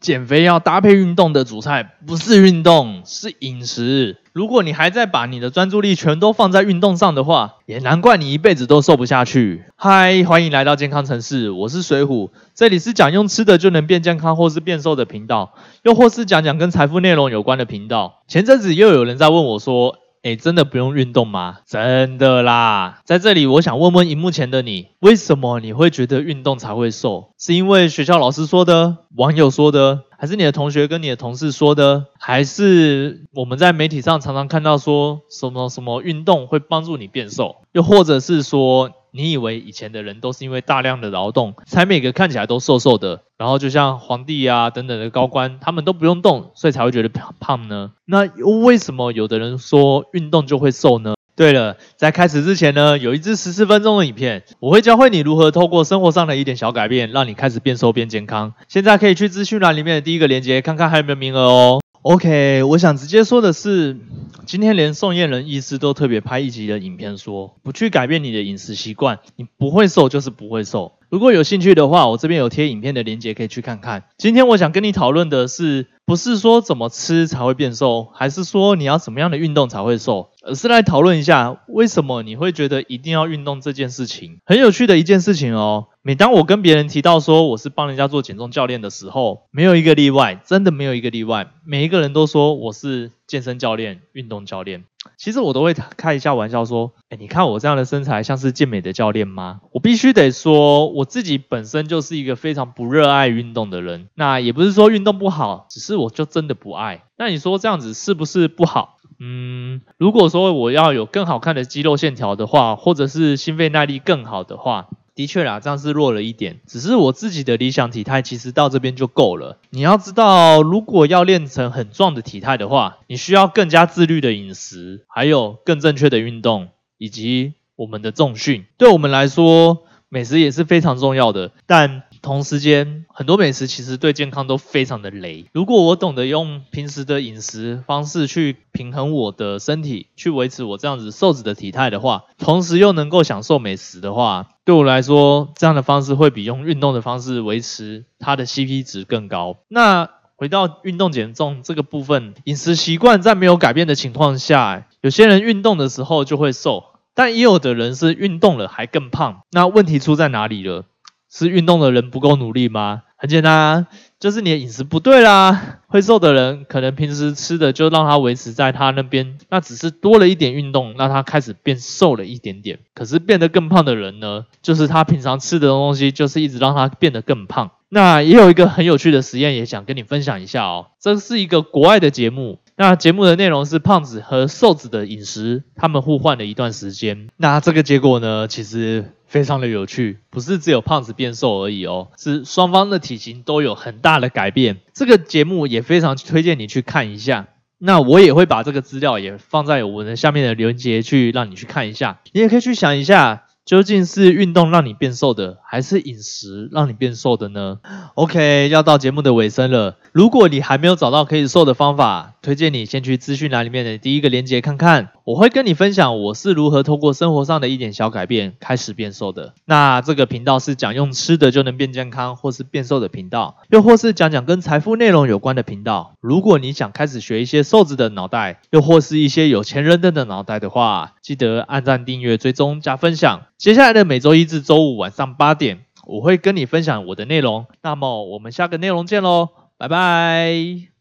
减肥要搭配运动的主菜不是运动，是饮食。如果你还在把你的专注力全都放在运动上的话，也难怪你一辈子都瘦不下去。嗨，欢迎来到健康城市，我是水虎，这里是讲用吃的就能变健康或是变瘦的频道，又或是讲讲跟财富内容有关的频道。前阵子又有人在问我说。哎，真的不用运动吗？真的啦，在这里我想问问荧幕前的你，为什么你会觉得运动才会瘦？是因为学校老师说的，网友说的，还是你的同学跟你的同事说的，还是我们在媒体上常常看到说什么什么运动会帮助你变瘦？又或者是说？你以为以前的人都是因为大量的劳动，才每个看起来都瘦瘦的，然后就像皇帝啊等等的高官，他们都不用动，所以才会觉得胖呢？那为什么有的人说运动就会瘦呢？对了，在开始之前呢，有一支十四分钟的影片，我会教会你如何透过生活上的一点小改变，让你开始变瘦变健康。现在可以去资讯栏里面的第一个链接，看看还有没有名额哦。OK，我想直接说的是。今天连宋燕人医师都特别拍一集的影片，说不去改变你的饮食习惯，你不会瘦就是不会瘦。如果有兴趣的话，我这边有贴影片的链接，可以去看看。今天我想跟你讨论的是，不是说怎么吃才会变瘦，还是说你要什么样的运动才会瘦，而是来讨论一下为什么你会觉得一定要运动这件事情。很有趣的一件事情哦。每当我跟别人提到说我是帮人家做减重教练的时候，没有一个例外，真的没有一个例外，每一个人都说我是健身教练、运动教练。其实我都会开一下玩笑说，哎，你看我这样的身材像是健美的教练吗？我必须得说，我自己本身就是一个非常不热爱运动的人。那也不是说运动不好，只是我就真的不爱。那你说这样子是不是不好？嗯，如果说我要有更好看的肌肉线条的话，或者是心肺耐力更好的话。的确啦，这样是弱了一点。只是我自己的理想体态，其实到这边就够了。你要知道，如果要练成很壮的体态的话，你需要更加自律的饮食，还有更正确的运动，以及我们的重训。对我们来说，美食也是非常重要的。但同时间，很多美食其实对健康都非常的雷。如果我懂得用平时的饮食方式去平衡我的身体，去维持我这样子瘦子的体态的话，同时又能够享受美食的话，对我来说，这样的方式会比用运动的方式维持它的 CP 值更高。那回到运动减重这个部分，饮食习惯在没有改变的情况下，有些人运动的时候就会瘦，但也有的人是运动了还更胖。那问题出在哪里了？是运动的人不够努力吗？很简单，就是你的饮食不对啦。会瘦的人可能平时吃的就让他维持在他那边，那只是多了一点运动，让他开始变瘦了一点点。可是变得更胖的人呢，就是他平常吃的东西就是一直让他变得更胖。那也有一个很有趣的实验，也想跟你分享一下哦。这是一个国外的节目。那节目的内容是胖子和瘦子的饮食，他们互换了一段时间。那这个结果呢，其实非常的有趣，不是只有胖子变瘦而已哦，是双方的体型都有很大的改变。这个节目也非常推荐你去看一下。那我也会把这个资料也放在我们下面的链接去让你去看一下，你也可以去想一下。究竟是运动让你变瘦的，还是饮食让你变瘦的呢？OK，要到节目的尾声了。如果你还没有找到可以瘦的方法，推荐你先去资讯栏里面的第一个链接看看。我会跟你分享我是如何通过生活上的一点小改变开始变瘦的。那这个频道是讲用吃的就能变健康或是变瘦的频道，又或是讲讲跟财富内容有关的频道。如果你想开始学一些瘦子的脑袋，又或是一些有钱人的脑袋的话，记得按赞、订阅、追踪、加分享。接下来的每周一至周五晚上八点，我会跟你分享我的内容。那么我们下个内容见喽，拜拜。